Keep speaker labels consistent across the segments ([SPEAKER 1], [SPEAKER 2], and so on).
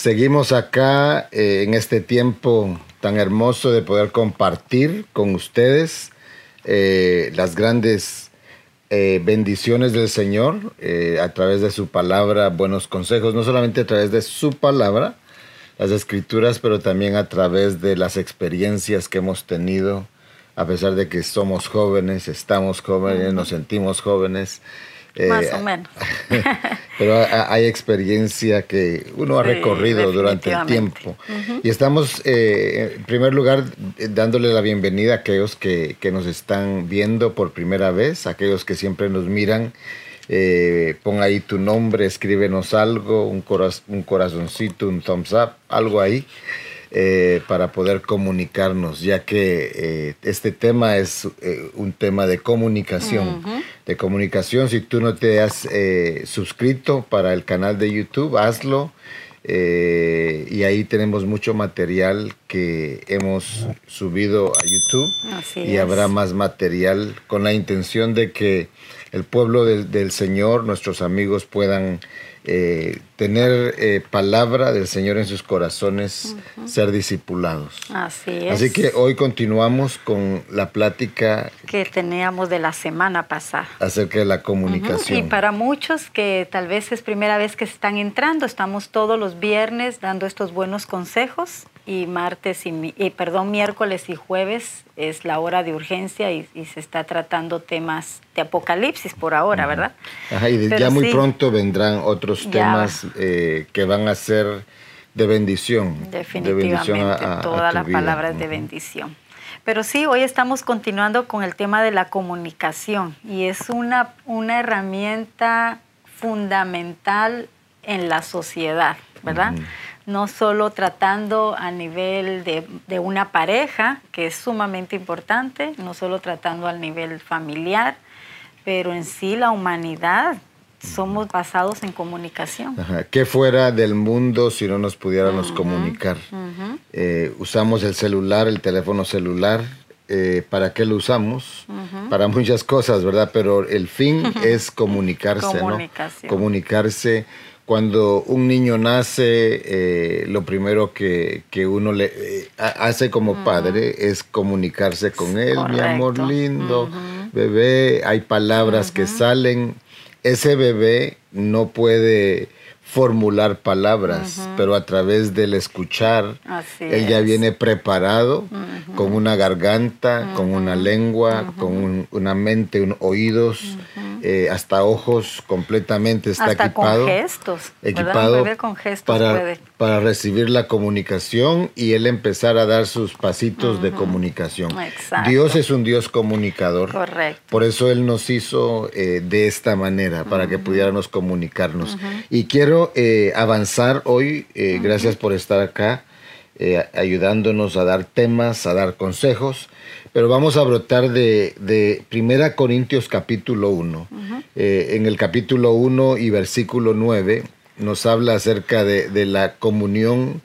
[SPEAKER 1] Seguimos acá eh, en este tiempo tan hermoso de poder compartir con ustedes eh, las grandes eh, bendiciones del Señor a través de su palabra, buenos consejos, no solamente a través de su palabra, las escrituras, pero también a través de las experiencias que hemos tenido, a pesar de que somos jóvenes, estamos jóvenes, nos sentimos jóvenes.
[SPEAKER 2] Más o menos.
[SPEAKER 1] pero hay experiencia que uno ha recorrido durante el tiempo. Y estamos, eh, en primer lugar, dándole la bienvenida a aquellos que, que, nos están viendo por primera vez, aquellos que siempre nos miran. Eh, pon ahí tu nombre, escríbenos algo, un, un corazoncito, un thumbs up, algo ahí. Eh, para poder comunicarnos, ya que eh, este tema es eh, un tema de comunicación. De comunicación, si tú no te has suscrito para el canal de YouTube, hazlo. y ahí tenemos mucho material que hemos subido a YouTube y habrá más material con la intención de que el pueblo del, del Señor, nuestros amigos puedan eh, tener eh, palabra del Señor en sus corazones, ser discipulados.
[SPEAKER 2] Así es.
[SPEAKER 1] Así que hoy continuamos con la plática
[SPEAKER 2] que teníamos de la semana pasada
[SPEAKER 1] acerca de la comunicación.
[SPEAKER 2] Y para muchos que tal vez es primera vez que están entrando, estamos todos los viernes dando estos buenos consejos y martes y, perdón, miércoles y jueves es la hora de urgencia y, se está tratando temas de apocalipsis por ahora, ¿verdad?
[SPEAKER 1] Ajá, y ya muy pronto vendrán otros temas eh, que van a ser de bendición.
[SPEAKER 2] Definitivamente, toda la palabra es de bendición. Pero sí, hoy estamos continuando con el tema de la comunicación y es una, una herramienta fundamental en la sociedad, ¿verdad? No solo tratando a nivel de, una pareja, que es sumamente importante, no solo tratando al nivel familiar, pero en sí la humanidad somos basados en comunicación.
[SPEAKER 1] ¿Qué fuera del mundo si no nos pudiéramos comunicar? Eh, usamos el celular, el teléfono celular. Eh, ¿Para qué lo usamos? Para muchas cosas, ¿verdad? Pero el fin es comunicarse, ¿no? Comunicarse cuando un niño nace, eh, lo primero que, uno le eh, hace como padre es comunicarse con él, mi amor lindo, bebé, hay palabras que salen. Ese bebé no puede formular palabras, pero a través del escuchar, él ya viene preparado con una garganta, con una lengua, con una mente, un, oídos, eh, hasta ojos completamente está
[SPEAKER 2] hasta
[SPEAKER 1] equipado.
[SPEAKER 2] Con gestos,
[SPEAKER 1] equipado
[SPEAKER 2] con gestos
[SPEAKER 1] para, para recibir la comunicación y él empezar a dar sus pasitos de comunicación. Dios es un Dios comunicador.
[SPEAKER 2] Correcto.
[SPEAKER 1] Por eso Él nos hizo eh, de esta manera, para que pudiéramos comunicarnos. Y quiero eh, avanzar hoy. Eh, gracias por estar acá, ayudándonos a dar temas, a dar consejos. Pero vamos a brotar de, de Primera Corintios capítulo 1. en el capítulo 1 y versículo 9 nos habla acerca de, la comunión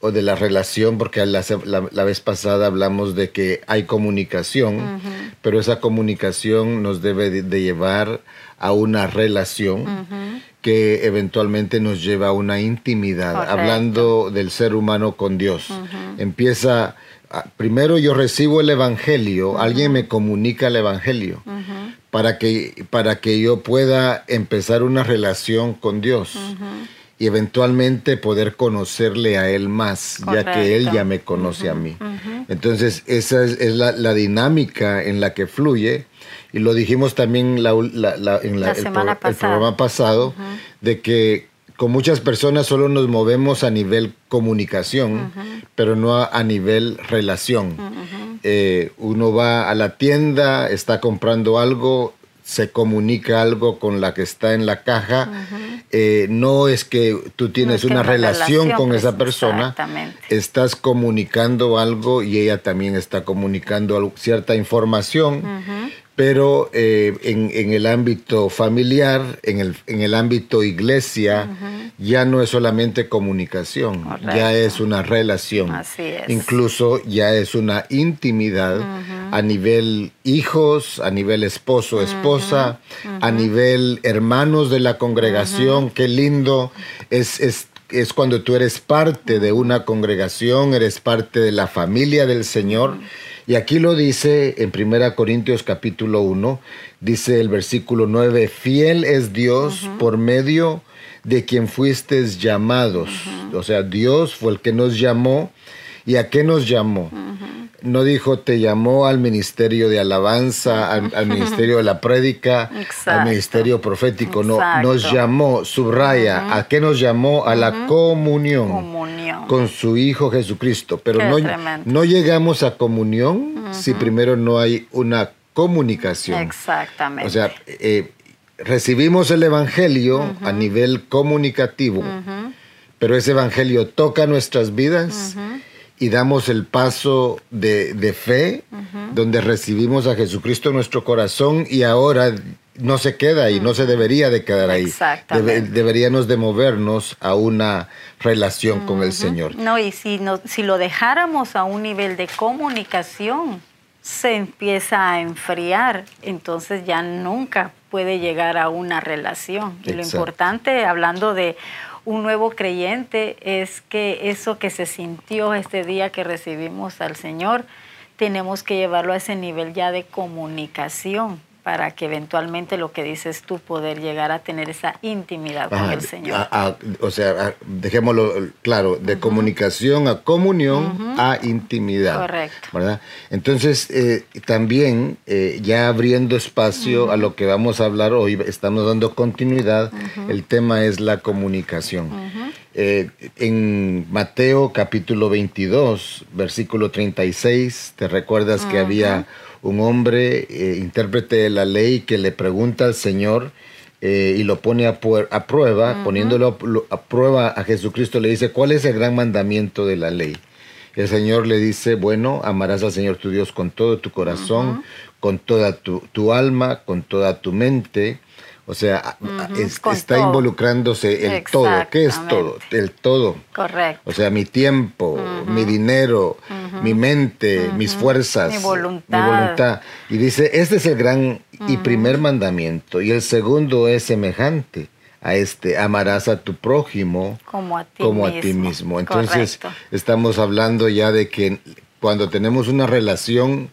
[SPEAKER 1] o de la relación, porque la, la, vez pasada hablamos de que hay comunicación, pero esa comunicación nos debe de, llevar a una relación que eventualmente nos lleva a una intimidad, hablando del ser humano con Dios. Empieza, primero yo recibo el Evangelio, alguien me comunica el Evangelio, para, que, para que yo pueda empezar una relación con Dios. Y eventualmente poder conocerle a Él más, ya que Él ya me conoce a mí. Entonces, esa es, la, la dinámica en la que fluye. Y lo dijimos también la, en el, programa pasado, de que con muchas personas solo nos movemos a nivel comunicación, pero no a, nivel relación. Eh, uno va a la tienda, está comprando algo, se comunica algo con la que está en la caja. Eh, no es que tú tienes una relación, con esa pues, persona, estás comunicando algo y ella también está comunicando cierta información pero eh, en, el ámbito familiar, en el, en el ámbito iglesia, ya no es solamente comunicación, ya es una relación. Incluso ya es una intimidad a nivel hijos, a nivel esposo, esposa, a nivel hermanos de la congregación. Qué lindo. Es, es es cuando tú eres parte de una congregación, eres parte de la familia del Señor. Y aquí lo dice en 1 Corintios capítulo 1, dice el versículo 9, fiel es Dios por medio de quien fuisteis llamados. O sea, Dios fue el que nos llamó. ¿Y a qué nos llamó? no dijo te llamó al ministerio de alabanza, al, ministerio de la prédica, al ministerio profético, no, nos llamó, subraya, ¿a qué nos llamó? A la comunión, con su Hijo Jesucristo. Pero no, no, llegamos a comunión si primero no hay una comunicación.
[SPEAKER 2] Exactamente.
[SPEAKER 1] O sea, eh, recibimos el Evangelio a nivel comunicativo, pero ese Evangelio toca nuestras vidas y damos el paso de, fe, donde recibimos a Jesucristo en nuestro corazón y ahora no se queda ahí, no se debería de quedar ahí. deberíamos de movernos a una relación con el Señor.
[SPEAKER 2] No, y si, no, si lo dejáramos a un nivel de comunicación, se empieza a enfriar, entonces ya nunca puede llegar a una relación. Y lo importante, hablando de un nuevo creyente es que eso que se sintió este día que recibimos al Señor, tenemos que llevarlo a ese nivel ya de comunicación para que eventualmente lo que dices tú, poder llegar a tener esa intimidad con el Señor.
[SPEAKER 1] o sea, dejémoslo claro, de comunicación a comunión a intimidad.
[SPEAKER 2] Correcto.
[SPEAKER 1] ¿verdad? Entonces, eh, también eh, ya abriendo espacio a lo que vamos a hablar hoy, estamos dando continuidad, el tema es la comunicación. Eh, en Mateo capítulo 22, versículo 36, te recuerdas que había un hombre, eh, intérprete de la ley, que le pregunta al Señor eh, y lo pone a, prueba, poniéndolo a, prueba a Jesucristo, le dice, ¿cuál es el gran mandamiento de la ley? El Señor le dice, bueno, amarás al Señor tu Dios con todo tu corazón, con toda tu, tu, alma, con toda tu mente, o sea, está involucrándose el todo. ¿Qué es todo? El todo.
[SPEAKER 2] Correcto.
[SPEAKER 1] O sea, mi tiempo, mi dinero, mi mente, mis fuerzas,
[SPEAKER 2] mi voluntad.
[SPEAKER 1] Y dice, este es el gran y primer mandamiento. Y el segundo es semejante a este, amarás a tu prójimo
[SPEAKER 2] como a ti
[SPEAKER 1] como
[SPEAKER 2] mismo.
[SPEAKER 1] A ti mismo. Entonces, estamos hablando ya de que cuando tenemos una relación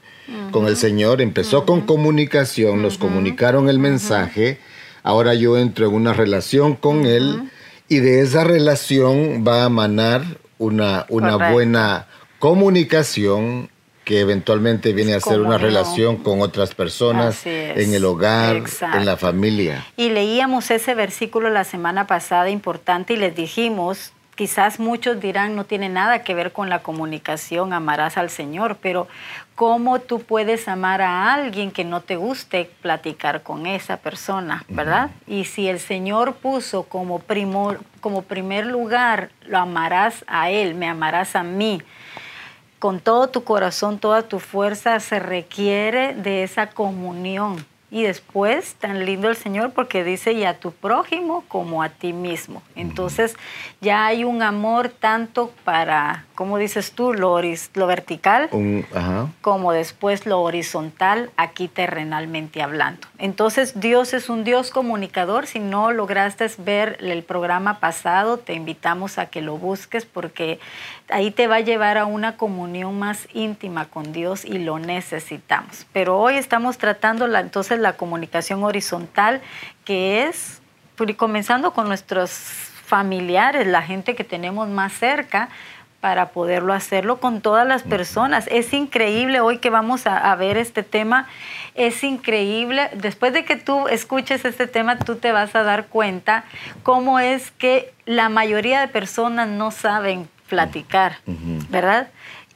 [SPEAKER 1] con el Señor, empezó con comunicación, nos comunicaron el mensaje Ahora yo entro en una relación con Él y de esa relación va a manar una, una buena comunicación que eventualmente viene a ser una relación con otras personas en el hogar, en la familia.
[SPEAKER 2] Y leíamos ese versículo la semana pasada importante y les dijimos Quizás muchos dirán no tiene nada que ver con la comunicación, amarás al Señor, pero ¿cómo tú puedes amar a alguien que no te guste platicar con esa persona, verdad? Y si el Señor puso como, primor, como primer lugar, lo amarás a Él, me amarás a mí, con todo tu corazón, toda tu fuerza, se requiere de esa comunión y después, tan lindo el Señor porque dice, y a tu prójimo como a ti mismo. Entonces, ya hay un amor tanto para, como dices tú, lo, lo vertical, como después lo horizontal, aquí terrenalmente hablando. Entonces, Dios es un Dios comunicador. Si no lograste ver el programa pasado, te invitamos a que lo busques porque ahí te va a llevar a una comunión más íntima con Dios y lo necesitamos. Pero hoy estamos tratando la, entonces la comunicación horizontal, que es pues, comenzando con nuestros familiares, la gente que tenemos más cerca, para poderlo hacerlo con todas las personas. Es increíble hoy que vamos a, a, ver este tema, es increíble. Después de que tú escuches este tema, tú te vas a dar cuenta cómo es que la mayoría de personas no saben platicar, ¿verdad?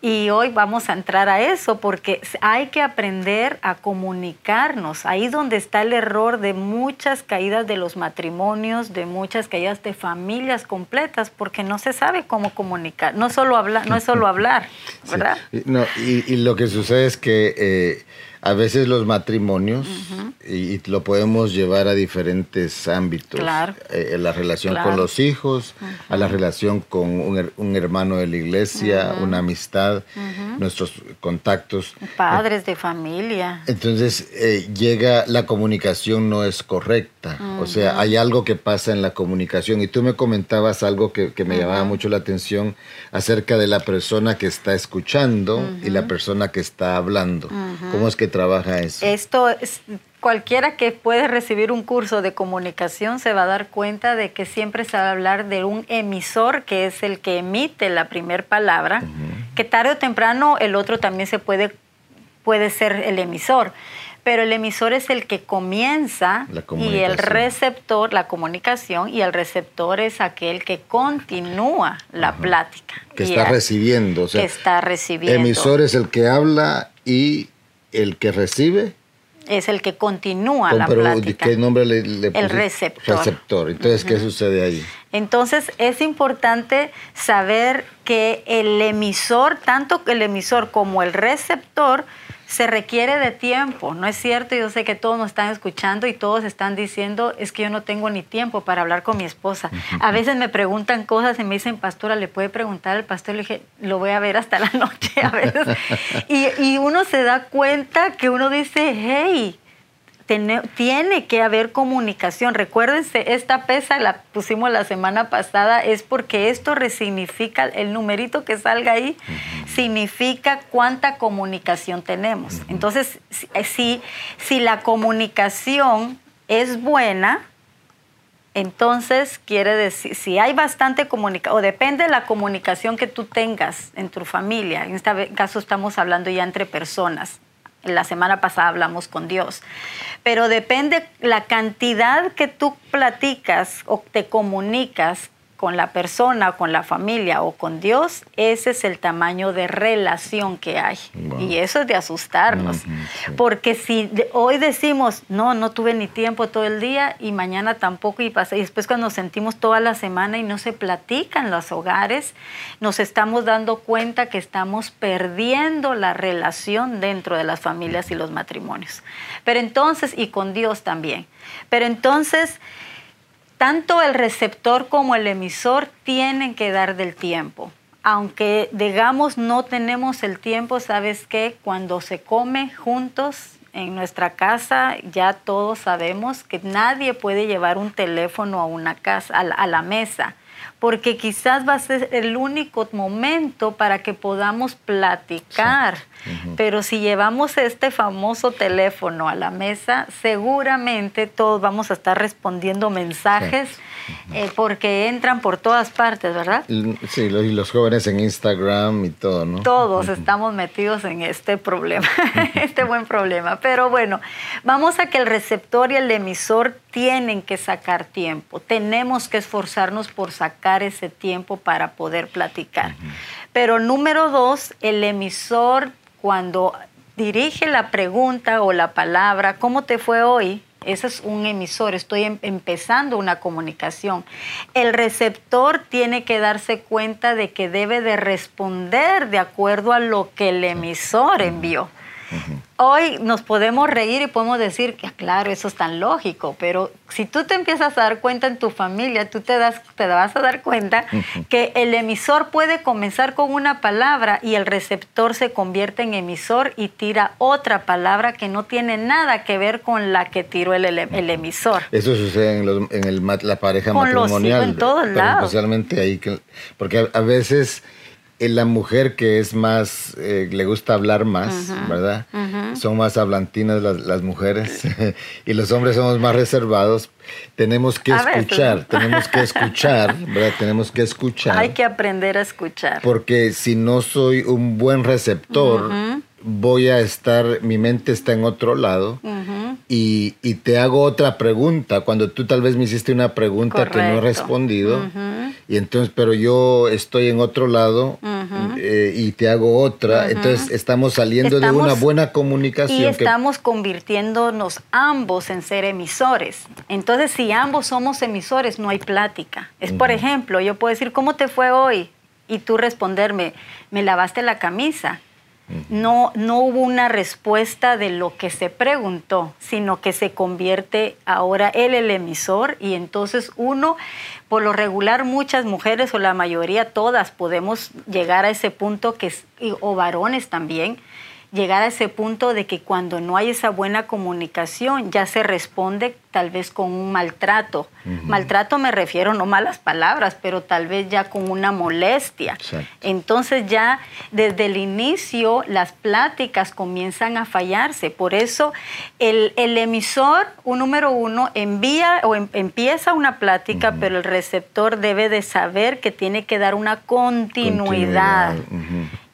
[SPEAKER 2] Y hoy vamos a entrar a eso porque hay que aprender a comunicarnos. Ahí donde está el error de muchas caídas de los matrimonios, de muchas caídas de familias completas, porque no se sabe cómo comunicar. No, solo hablar, no es solo hablar, ¿verdad?
[SPEAKER 1] No, y, lo que sucede es que eh, a veces los matrimonios, y, lo podemos llevar a diferentes ámbitos,
[SPEAKER 2] claro.
[SPEAKER 1] Eh, la relación con los hijos, a la relación con un, hermano de la iglesia, una amistad, nuestros contactos.
[SPEAKER 2] Padres de familia.
[SPEAKER 1] Entonces eh, llega, la comunicación no es correcta, o sea, hay algo que pasa en la comunicación. Y tú me comentabas algo que, me llamaba mucho la atención acerca de la persona que está escuchando y la persona que está hablando. ¿Cómo es que trabaja eso?
[SPEAKER 2] Esto es, cualquiera que puede recibir un curso de comunicación se va a dar cuenta de que siempre se va a hablar de un emisor que es el que emite la primera palabra, que tarde o temprano el otro también se puede, puede ser el emisor pero el emisor es el que comienza y el receptor, la comunicación, y el receptor es aquel que continúa la plática.
[SPEAKER 1] Que está recibiendo. O sea,
[SPEAKER 2] que está recibiendo.
[SPEAKER 1] Emisor es el que habla y el que recibe.
[SPEAKER 2] Es el que continúa la plática.
[SPEAKER 1] ¿Qué nombre le, le
[SPEAKER 2] El receptor.
[SPEAKER 1] Receptor. Entonces, ¿qué sucede ahí?
[SPEAKER 2] Entonces, es importante saber que el emisor, tanto el emisor como el receptor, se requiere de tiempo, ¿no es cierto? Yo sé que todos nos están escuchando y todos están diciendo, es que yo no tengo ni tiempo para hablar con mi esposa. A veces me preguntan cosas y me dicen, pastora, ¿le puede preguntar al pastor? Le dije, lo voy a ver hasta la noche a veces. y, y uno se da cuenta que uno dice, hey, tiene que haber comunicación. Recuérdense, esta pesa la pusimos la semana pasada, es porque esto resignifica, el numerito que salga ahí, significa cuánta comunicación tenemos. Entonces, eh, si, si la comunicación es buena, entonces quiere decir, si hay bastante comunicación, o depende de la comunicación que tú tengas en tu familia, en este caso estamos hablando ya entre personas, la semana pasada hablamos con Dios. Pero depende la cantidad que tú platicas o te comunicas con la persona, con la familia o con Dios, ese es el tamaño de relación que hay. Y eso es de asustarnos. Porque si hoy decimos, no, no tuve ni tiempo todo el día y mañana tampoco y pasa, y después cuando nos sentimos toda la semana y no se platican los hogares, nos estamos dando cuenta que estamos perdiendo la relación dentro de las familias y los matrimonios. Pero entonces, y con Dios también. Pero entonces, tanto el receptor como el emisor tienen que dar del tiempo. Aunque digamos no tenemos el tiempo, ¿sabes qué? Cuando se come juntos en nuestra casa, ya todos sabemos que nadie puede llevar un teléfono a una casa, a la mesa porque quizás va a ser el único momento para que podamos platicar. Pero si llevamos este famoso teléfono a la mesa, seguramente todos vamos a estar respondiendo mensajes. Eh, porque entran por todas partes, ¿verdad?
[SPEAKER 1] Sí, y los jóvenes en Instagram y todo, ¿no?
[SPEAKER 2] Todos estamos metidos en este problema, este buen problema. Pero bueno, vamos a que el receptor y el emisor tienen que sacar tiempo. Tenemos que esforzarnos por sacar ese tiempo para poder platicar. Pero número dos, el emisor cuando dirige la pregunta o la palabra, ¿cómo te fue hoy? Ese es un emisor, estoy em, empezando una comunicación. El receptor tiene que darse cuenta de que debe de responder de acuerdo a lo que el emisor envió. Hoy nos podemos reír y podemos decir que, claro, eso es tan lógico, pero si tú te empiezas a dar cuenta en tu familia, tú te, das, te vas a dar cuenta que el emisor puede comenzar con una palabra y el receptor se convierte en emisor y tira otra palabra que no tiene nada que ver con la que tiró el, emisor.
[SPEAKER 1] Eso sucede en, la pareja matrimonial.
[SPEAKER 2] en todos lados.
[SPEAKER 1] Especialmente ahí, porque a veces la mujer que es más, eh, le gusta hablar más, ¿verdad? Son más hablantinas las, mujeres y los hombres somos más reservados. Tenemos que escuchar, tenemos que escuchar, ¿verdad? Tenemos que escuchar.
[SPEAKER 2] Hay que aprender a escuchar.
[SPEAKER 1] Porque si no soy un buen receptor, voy a estar, mi mente está en otro lado y, te hago otra pregunta cuando tú tal vez me hiciste una pregunta que no he respondido y entonces, pero yo estoy en otro lado eh, y te hago otra, entonces estamos saliendo de una buena comunicación. Y
[SPEAKER 2] estamos convirtiéndonos ambos en ser emisores. Entonces, si ambos somos emisores, no hay plática. Es, por ejemplo, yo puedo decir, ¿cómo te fue hoy? Y tú responderme, me lavaste la camisa No, no hubo una respuesta de lo que se preguntó, sino que se convierte ahora él el emisor y entonces uno, por lo regular muchas mujeres o la mayoría, todas podemos llegar a ese punto que, o varones también, llegar a ese punto de que cuando no hay esa buena comunicación ya se responde tal vez con un maltrato. Maltrato me refiero no malas palabras, pero tal vez ya con una molestia. Entonces ya desde el inicio las pláticas comienzan a fallarse. Por eso el, emisor, un número uno, envía o em, empieza una plática, pero el receptor debe de saber que tiene que dar una continuidad.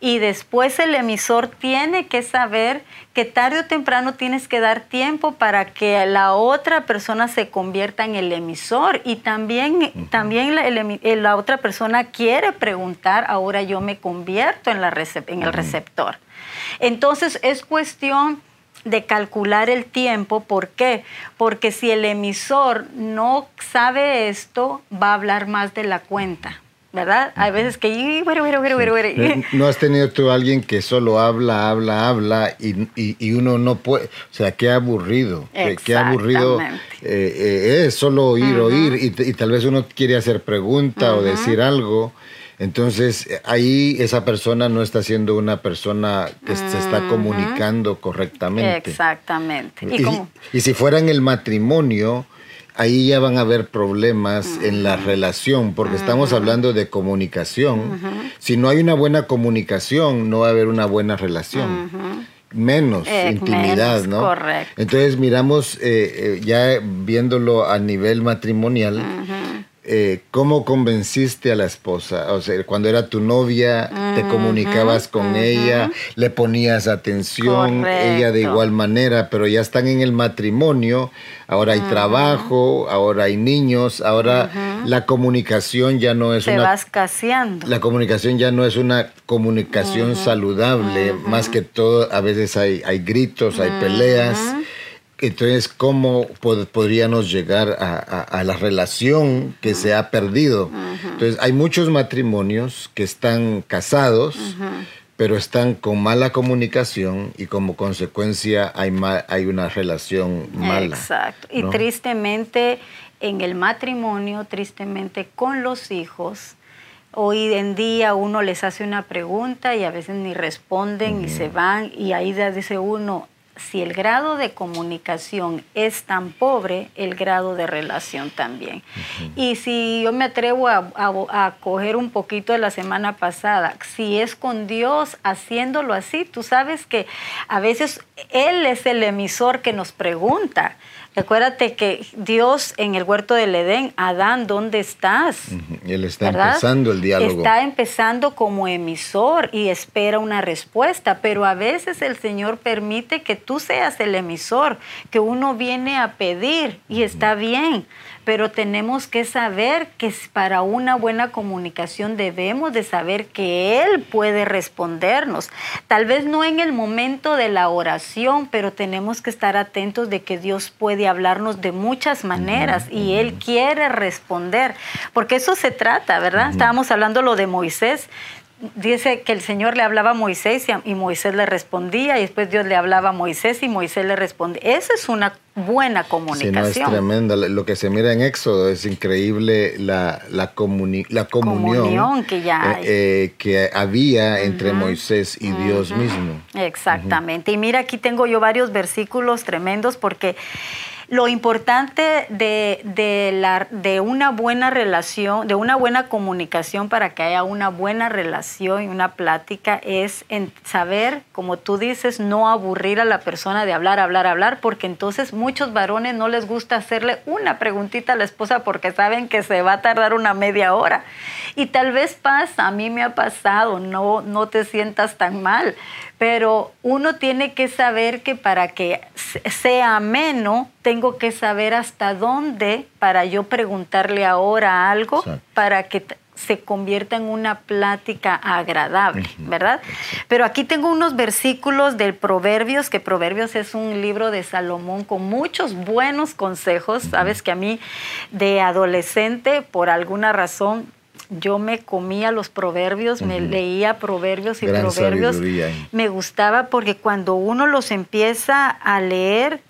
[SPEAKER 2] Y después el emisor tiene que saber que tarde o temprano tienes que dar tiempo para que la otra persona se convierta en el emisor y también, también la, otra persona quiere preguntar, ahora yo me convierto en, la en el receptor. Entonces es cuestión de calcular el tiempo. ¿Por qué? Porque si el emisor no sabe esto, va a hablar más de la cuenta. ¿Verdad? Hay veces que...
[SPEAKER 1] Eh, ¿No has tenido tú a alguien que solo habla, habla, habla y, y, uno no puede... O sea, qué aburrido. Qué aburrido eh, eh, es solo oír, oír y, tal vez uno quiere hacer pregunta o decir algo. Entonces ahí esa persona no está siendo una persona que se está comunicando correctamente.
[SPEAKER 2] Exactamente.
[SPEAKER 1] ¿Y, y si fuera en el matrimonio ahí ya van a haber problemas en la relación, porque estamos hablando de comunicación. Si no hay una buena comunicación, no va a haber una buena relación. Menos eh, intimidad, ¿no?
[SPEAKER 2] Correcto.
[SPEAKER 1] Entonces miramos, eh, eh, ya viéndolo a nivel matrimonial, eh, ¿cómo convenciste a la esposa? O sea, cuando era tu novia, te comunicabas con ella, le ponías atención, ella de igual manera, pero ya están en el matrimonio, ahora hay trabajo, ahora hay niños, ahora la comunicación ya no es
[SPEAKER 2] te
[SPEAKER 1] una...
[SPEAKER 2] vas caseando.
[SPEAKER 1] La comunicación ya no es una comunicación saludable, más que todo, a veces hay, hay gritos, hay peleas. Entonces, ¿cómo podríamos llegar a, la relación que se ha perdido? Entonces, hay muchos matrimonios que están casados, pero están con mala comunicación y como consecuencia hay, hay una relación mala.
[SPEAKER 2] Exacto. Y tristemente en el matrimonio, tristemente con los hijos, hoy en día uno les hace una pregunta y a veces ni responden y se van y ahí dice uno, si el grado de comunicación es tan pobre, el grado de relación también. Y si yo me atrevo a, coger un poquito de la semana pasada, si es con Dios haciéndolo así, tú sabes que a veces Él es el emisor que nos pregunta. Recuérdate que Dios en el huerto del Edén, Adán, ¿dónde estás?
[SPEAKER 1] Él está empezando el diálogo.
[SPEAKER 2] Está empezando como emisor y espera una respuesta, pero a veces el Señor permite que tú seas el emisor, que uno viene a pedir y está bien pero tenemos que saber que para una buena comunicación debemos de saber que Él puede respondernos. Tal vez no en el momento de la oración, pero tenemos que estar atentos de que Dios puede hablarnos de muchas maneras y Él quiere responder, porque eso se trata, ¿verdad? Estábamos hablando lo de Moisés dice que el Señor le hablaba a Moisés y Moisés le respondía y después Dios le hablaba a Moisés y Moisés le respondía. Esa es una buena comunicación.
[SPEAKER 1] Sí, no, es tremenda. Lo que se mira en Éxodo es increíble la, la, la comunión,
[SPEAKER 2] que, ya
[SPEAKER 1] eh, eh, que había entre Moisés y Dios mismo.
[SPEAKER 2] Exactamente. Y mira, aquí tengo yo varios versículos tremendos porque lo importante de, la, de una buena relación, de una buena comunicación para que haya una buena relación y una plática es en saber, como tú dices, no aburrir a la persona de hablar, hablar, hablar, porque entonces muchos varones no les gusta hacerle una preguntita a la esposa porque saben que se va a tardar una media hora. Y tal vez pasa, a mí me ha pasado, no, no te sientas tan mal, pero uno tiene que saber que para que sea ameno, tengo que saber hasta dónde para yo preguntarle ahora algo para que se convierta en una plática agradable, ¿verdad? Pero aquí tengo unos versículos del Proverbios, que Proverbios es un libro de Salomón con muchos buenos consejos. Sabes que a mí de adolescente, por alguna razón, yo me comía los proverbios, me leía proverbios y proverbios. Me gustaba porque cuando uno los empieza a leer,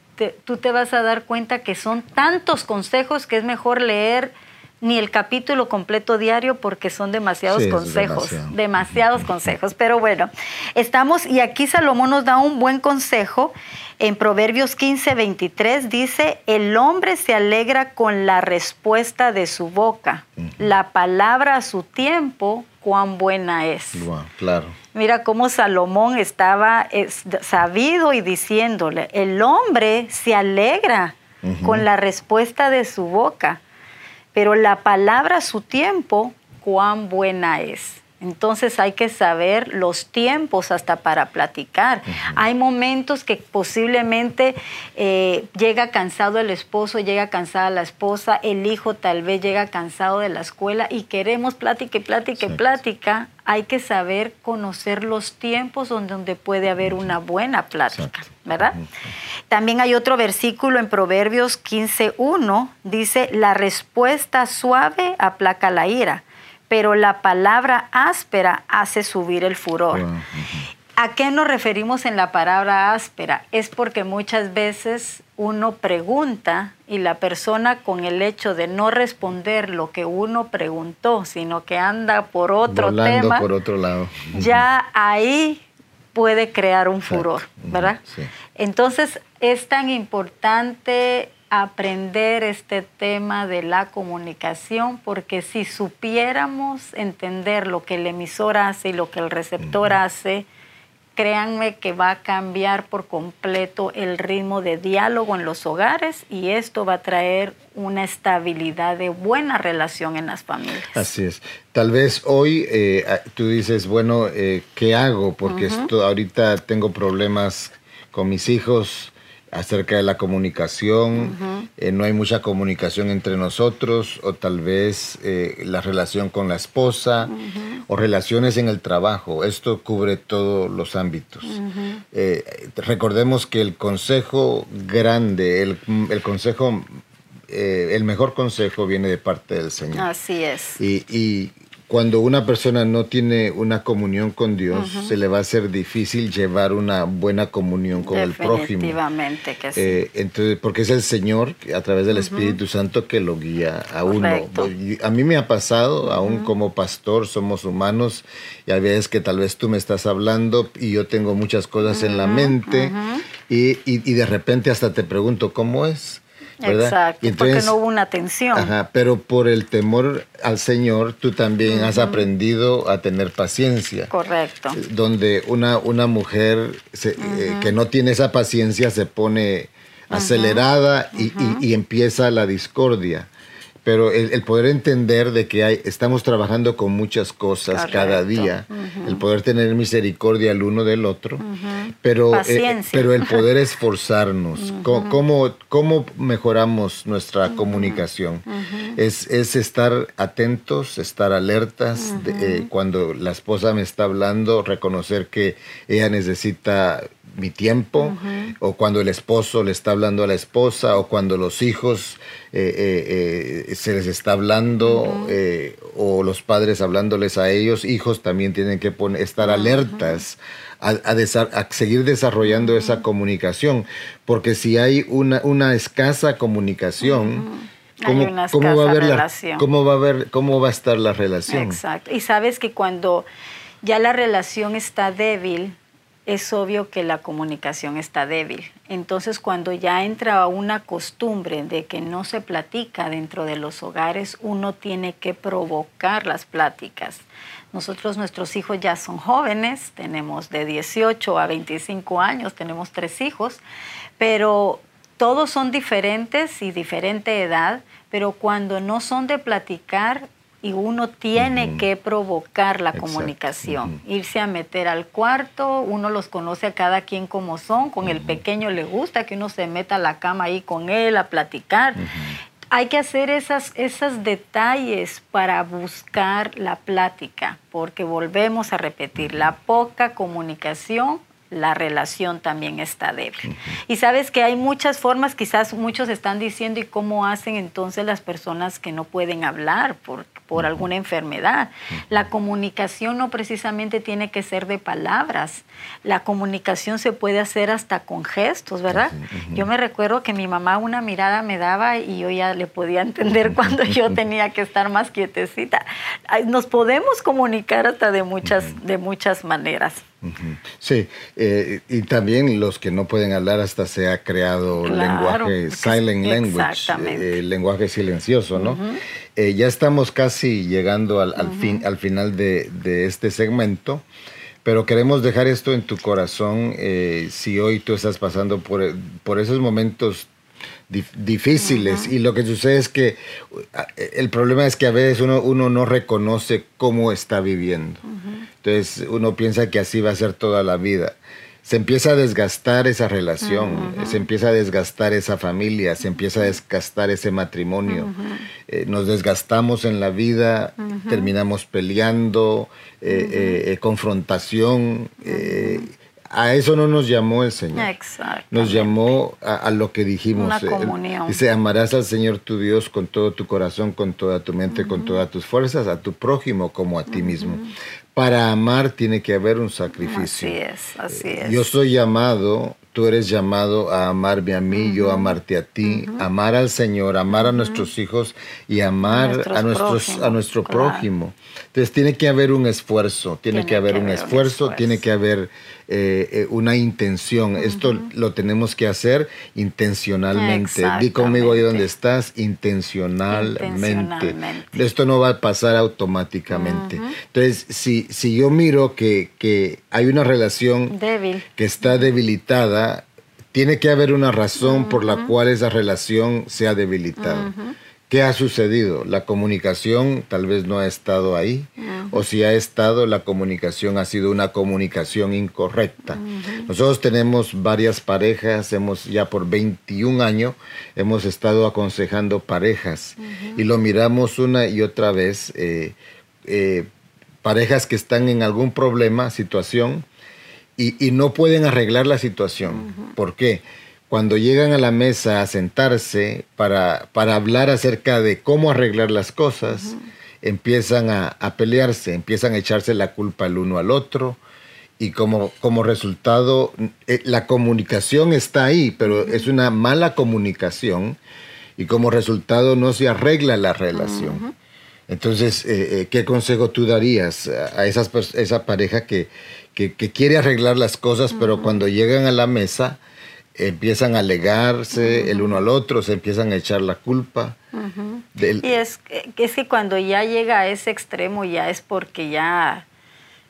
[SPEAKER 2] tú te vas a dar cuenta que son tantos consejos que es mejor leer ni el capítulo completo diario porque son demasiados consejos, demasiados consejos. Pero bueno, estamos y aquí Salomón nos da un buen consejo. En Proverbios 15, 23 dice, el hombre se alegra con la respuesta de su boca. La palabra a su tiempo, cuán buena es.
[SPEAKER 1] claro.
[SPEAKER 2] Mira cómo Salomón estaba sabido y diciéndole, el hombre se alegra con la respuesta de su boca pero la palabra a su tiempo, cuán buena es. Entonces hay que saber los tiempos hasta para platicar. Hay momentos que posiblemente eh, llega cansado el esposo, llega cansada la esposa, el hijo tal vez llega cansado de la escuela y queremos plática y plática y plática. Hay que saber conocer los tiempos donde, donde puede haber una buena plática, ¿verdad? También hay otro versículo en Proverbios 15.1, dice, la respuesta suave aplaca la ira pero la palabra áspera hace subir el furor. ¿A qué nos referimos en la palabra áspera? Es porque muchas veces uno pregunta y la persona con el hecho de no responder lo que uno preguntó, sino que anda por otro tema,
[SPEAKER 1] por otro lado.
[SPEAKER 2] ya ahí puede crear un furor, ¿verdad? Entonces es tan importante aprender este tema de la comunicación, porque si supiéramos entender lo que el emisor hace y lo que el receptor hace, créanme que va a cambiar por completo el ritmo de diálogo en los hogares y esto va a traer una estabilidad de buena relación en las familias.
[SPEAKER 1] Así es. Tal vez hoy eh, tú dices, bueno, eh, ¿qué hago? Porque esto, ahorita tengo problemas con mis hijos, acerca de la comunicación, eh, no hay mucha comunicación entre nosotros, o tal vez eh, la relación con la esposa, o relaciones en el trabajo. Esto cubre todos los ámbitos. Eh, recordemos que el consejo grande, el, el consejo, el mejor consejo viene de parte del Señor.
[SPEAKER 2] Así es.
[SPEAKER 1] Y, y cuando una persona no tiene una comunión con Dios, se le va a ser difícil llevar una buena comunión con el prójimo.
[SPEAKER 2] Definitivamente que sí.
[SPEAKER 1] Eh, entonces, porque es el Señor, a través del Espíritu Santo, que lo guía a uno. A mí me ha pasado, aún como pastor, somos humanos, y hay veces que tal vez tú me estás hablando y yo tengo muchas cosas en la mente, y, y de repente hasta te pregunto, ¿cómo es?
[SPEAKER 2] Exacto, porque no hubo una atención.
[SPEAKER 1] Ajá, pero por el temor al Señor, tú también has aprendido a tener paciencia.
[SPEAKER 2] Correcto.
[SPEAKER 1] Donde una, una mujer eh, que no tiene esa paciencia se pone acelerada y, empieza la discordia pero el, poder entender de que hay, estamos trabajando con muchas cosas cada día, el poder tener misericordia el uno del otro, pero, eh, pero el poder esforzarnos, ¿Cómo, ¿cómo, mejoramos nuestra comunicación? Es, es, estar atentos, estar alertas eh, cuando la esposa me está hablando, reconocer que ella necesita mi tiempo, o cuando el esposo le está hablando a la esposa, o cuando los hijos eh, eh, eh, se les está hablando, o los padres hablándoles a ellos, hijos también tienen que poner, estar alertas a, seguir desarrollando esa comunicación, porque si hay una, una escasa comunicación, ¿Cómo, ¿cómo, va a haber la, ¿Cómo va a ver, cómo va a estar la relación?
[SPEAKER 2] Exacto. Y sabes que cuando ya la relación está débil, es obvio que la comunicación está débil. Entonces, cuando ya entra una costumbre de que no se platica dentro de los hogares, uno tiene que provocar las pláticas. Nosotros, nuestros hijos ya son jóvenes, tenemos de 18 a 25 años, tenemos tres hijos, pero todos son diferentes y diferente edad, pero cuando no son de platicar, y uno tiene que provocar la comunicación, irse a meter al cuarto, uno los conoce a cada quien como son, con el pequeño le gusta que uno se meta a la cama ahí con él a platicar. Hay que hacer esas, esos detalles para buscar la plática, porque volvemos a repetir, la poca comunicación la relación también está débil. Y sabes que hay muchas formas, quizás muchos están diciendo, ¿y cómo hacen entonces las personas que no pueden hablar? Porque por alguna enfermedad. La comunicación no precisamente tiene que ser de palabras. La comunicación se puede hacer hasta con gestos, ¿verdad? Yo me recuerdo que mi mamá una mirada me daba y yo ya le podía entender cuando yo tenía que estar más quietecita. Nos podemos comunicar hasta de muchas, de muchas maneras.
[SPEAKER 1] Sí, eh, y también los que no pueden hablar hasta se ha creado lenguaje silent language, eh, lenguaje silencioso, ¿no? Eh, ya estamos casi llegando al, fin, al final de, este segmento, pero queremos dejar esto en tu corazón si hoy tú estás pasando por, por esos momentos difíciles y lo que sucede es que el problema es que a veces uno, uno no reconoce cómo está viviendo. Entonces uno piensa que así va a ser toda la vida. Se empieza a desgastar esa relación, se empieza a desgastar esa familia, se empieza a desgastar ese matrimonio. Eh, nos desgastamos en la vida, terminamos peleando, eh, eh, confrontación a eso no nos llamó el Señor. Nos llamó a, lo que dijimos.
[SPEAKER 2] Una comunión.
[SPEAKER 1] Dice, amarás al Señor tu Dios con todo tu corazón, con toda tu mente, con todas tus fuerzas, a tu prójimo como a ti mismo. Para amar tiene que haber un sacrificio.
[SPEAKER 2] Así es, así eh, es.
[SPEAKER 1] Yo soy llamado tú eres llamado a amarme a mí, yo amarte a ti, amar al Señor, amar a nuestros hijos y amar a, nuestros, a nuestro prójimo. Entonces tiene que haber un esfuerzo, tiene, que haber, un, esfuerzo, tiene que haber eh, eh, una intención. Esto lo tenemos que hacer intencionalmente. Di conmigo ahí donde estás, intencionalmente. Esto no va a pasar automáticamente. Entonces, si, si yo miro que, que hay una relación
[SPEAKER 2] Débil.
[SPEAKER 1] que está debilitada, tiene que haber una razón por la cual esa relación se ha debilitado. ¿Qué ha sucedido? La comunicación tal vez no ha estado ahí, o si ha estado, la comunicación ha sido una comunicación incorrecta. Nosotros tenemos varias parejas, hemos ya por 21 años, hemos estado aconsejando parejas y lo miramos una y otra vez, eh, eh, parejas que están en algún problema, situación, y, no pueden arreglar la situación. ¿Por qué? Cuando llegan a la mesa a sentarse para, para hablar acerca de cómo arreglar las cosas, empiezan a, pelearse, empiezan a echarse la culpa el uno al otro, y como, como resultado, eh, la comunicación está ahí, pero es una mala comunicación y como resultado no se arregla la relación. Entonces, eh, eh, ¿qué consejo tú darías a esas, esa pareja que, que, quiere arreglar las cosas, pero cuando llegan a la mesa empiezan a alegarse el uno al otro, se empiezan a echar la culpa?
[SPEAKER 2] Y es, es que cuando ya llega a ese extremo ya es porque ya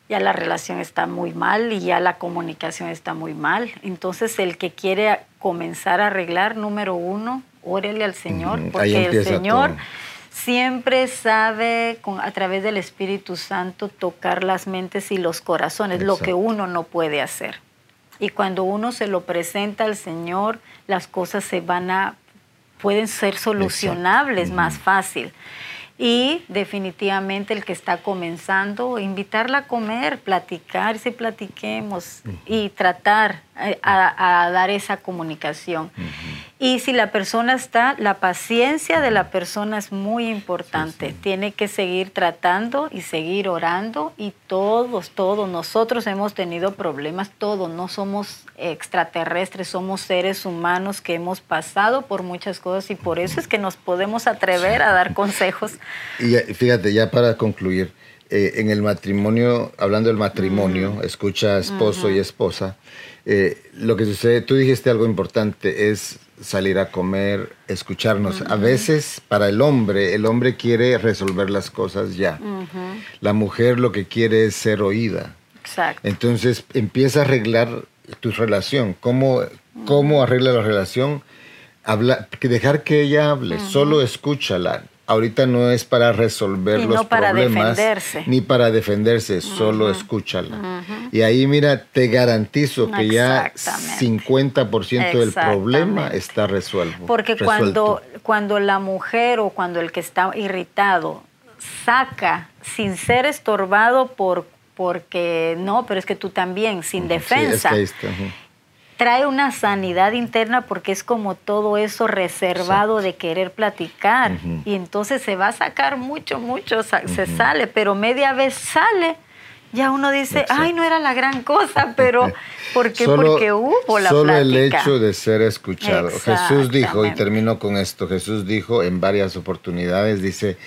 [SPEAKER 2] ya la relación está muy mal y ya la comunicación está muy mal. Entonces el que quiere comenzar a arreglar, número uno, órele al Señor, porque el Señor siempre sabe a través del Espíritu Santo tocar las mentes y los corazones, lo que uno no puede hacer. Y cuando uno se lo presenta al Señor, las cosas se van a pueden ser solucionables más fácil. Y definitivamente el que está comenzando, invitarla a comer, platicar, si platiquemos y tratar eh, a, dar esa comunicación. Y si la persona está, la paciencia de la persona es muy importante. Tiene que seguir tratando y seguir orando y todos, todos, nosotros hemos tenido problemas, todos, no somos extraterrestres, somos seres humanos que hemos pasado por muchas cosas y por eso es que nos podemos atrever a dar consejos.
[SPEAKER 1] Y fíjate, ya para concluir, eh, en el matrimonio, hablando del matrimonio, escucha esposo y esposa, eh, lo que sucede, tú dijiste algo importante, es salir a comer, escucharnos. A veces para el hombre, el hombre quiere resolver las cosas ya. La mujer lo que quiere es ser oída.
[SPEAKER 2] Exacto.
[SPEAKER 1] Entonces empieza a arreglar tu relación. ¿Cómo, cómo arregla la relación? Habla, dejar que ella hable, solo escúchala ahorita no es para resolver los para problemas defenderse. ni para defenderse, solo escúchala. Y ahí mira, te garantizo que ya 50% del problema está resuelto.
[SPEAKER 2] Porque cuando cuando la mujer o cuando el que está irritado saca sin ser estorbado por porque no, pero es que tú también sin defensa trae una sanidad interna porque es como todo eso reservado de querer platicar. Y entonces se va a sacar mucho, mucho, se sale, pero media vez sale ya uno dice, ay, no era la gran cosa, pero ¿por qué? Porque hubo la
[SPEAKER 1] Solo el hecho de ser escuchado. Jesús dijo, y termino con esto, Jesús dijo en varias oportunidades, dice,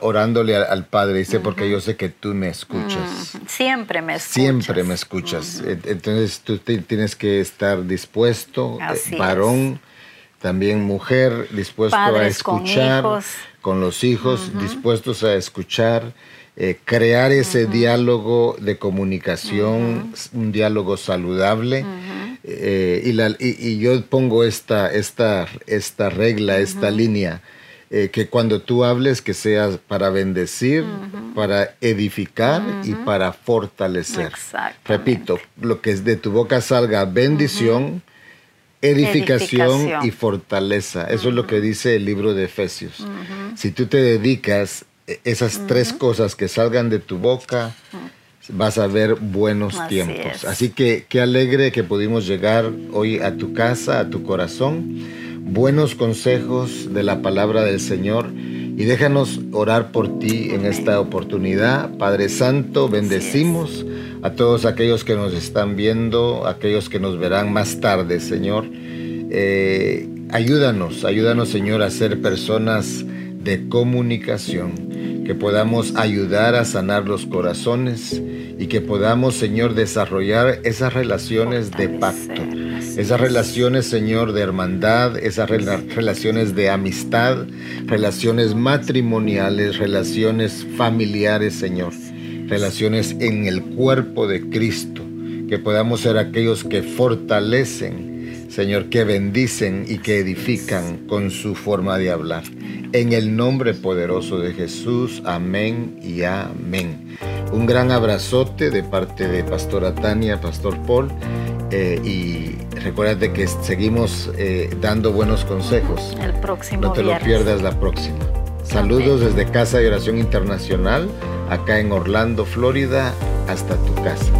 [SPEAKER 1] orándole al, Padre, dice, porque yo sé que tú me escuchas.
[SPEAKER 2] Siempre me escuchas.
[SPEAKER 1] Siempre me escuchas. Entonces tú tienes que estar dispuesto, eh, varón, también mujer, dispuesto a escuchar, con, los hijos, dispuestos a escuchar eh, crear ese diálogo de comunicación, un diálogo saludable. Eh, y, la, y, yo pongo esta, esta, esta regla, esta línea, eh, que cuando tú hables que seas para bendecir, para edificar y para fortalecer. Repito, lo que es de tu boca salga bendición. Edificación, y fortaleza. Eso es lo que dice el libro de Efesios. Si tú te dedicas esas tres cosas que salgan de tu boca, vas a ver buenos tiempos. Así que qué alegre que pudimos llegar hoy a tu casa, a tu corazón. Buenos consejos de la palabra del Señor. Y déjanos orar por ti en esta oportunidad. Padre Santo, bendecimos a todos aquellos que nos están viendo, aquellos que nos verán más tarde, Señor. Eh, ayúdanos, ayúdanos, Señor, a ser personas de comunicación que podamos ayudar a sanar los corazones y que podamos, Señor, desarrollar esas relaciones de pacto, esas relaciones, Señor, de hermandad, esas relaciones de amistad, relaciones matrimoniales, relaciones familiares, Señor, relaciones en el cuerpo de Cristo, que podamos ser aquellos que fortalecen, Señor, que bendicen y que edifican con su forma de hablar. En el nombre poderoso de Jesús, amén y amén. Un gran abrazote de parte de Pastora Tania, Pastor Paul. Eh, y recuérdate que seguimos eh, dando buenos consejos.
[SPEAKER 2] El próximo
[SPEAKER 1] No te lo pierdas la próxima. Saludos desde Casa de Oración Internacional, acá en Orlando, Florida, hasta tu casa.